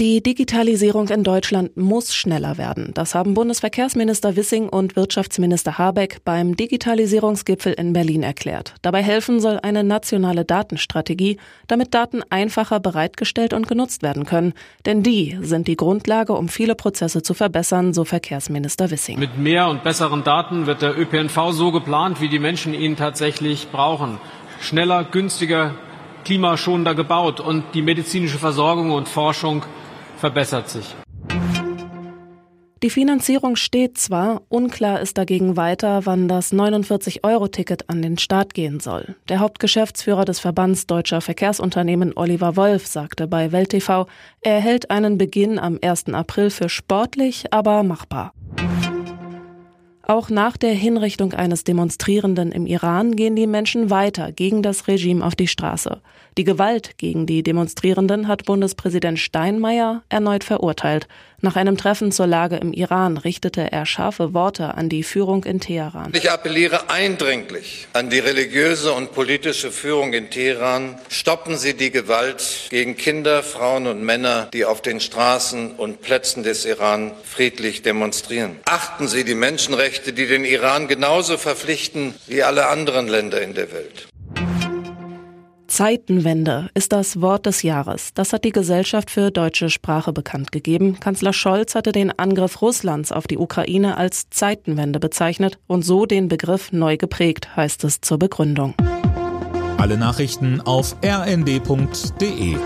Die Digitalisierung in Deutschland muss schneller werden. Das haben Bundesverkehrsminister Wissing und Wirtschaftsminister Habeck beim Digitalisierungsgipfel in Berlin erklärt. Dabei helfen soll eine nationale Datenstrategie, damit Daten einfacher bereitgestellt und genutzt werden können. Denn die sind die Grundlage, um viele Prozesse zu verbessern, so Verkehrsminister Wissing. Mit mehr und besseren Daten wird der ÖPNV so geplant, wie die Menschen ihn tatsächlich brauchen. Schneller, günstiger, klimaschonender gebaut und die medizinische Versorgung und Forschung verbessert sich. Die Finanzierung steht zwar, unklar ist dagegen weiter, wann das 49-Euro-Ticket an den Start gehen soll. Der Hauptgeschäftsführer des Verbands Deutscher Verkehrsunternehmen Oliver Wolf sagte bei Welt TV, er hält einen Beginn am 1. April für sportlich, aber machbar. Auch nach der Hinrichtung eines Demonstrierenden im Iran gehen die Menschen weiter gegen das Regime auf die Straße. Die Gewalt gegen die Demonstrierenden hat Bundespräsident Steinmeier erneut verurteilt. Nach einem Treffen zur Lage im Iran richtete er scharfe Worte an die Führung in Teheran. Ich appelliere eindringlich an die religiöse und politische Führung in Teheran. Stoppen Sie die Gewalt gegen Kinder, Frauen und Männer, die auf den Straßen und Plätzen des Iran friedlich demonstrieren. Achten Sie die Menschenrechte, die den Iran genauso verpflichten wie alle anderen Länder in der Welt. Zeitenwende ist das Wort des Jahres. Das hat die Gesellschaft für deutsche Sprache bekannt gegeben. Kanzler Scholz hatte den Angriff Russlands auf die Ukraine als Zeitenwende bezeichnet und so den Begriff neu geprägt, heißt es zur Begründung. Alle Nachrichten auf rnd.de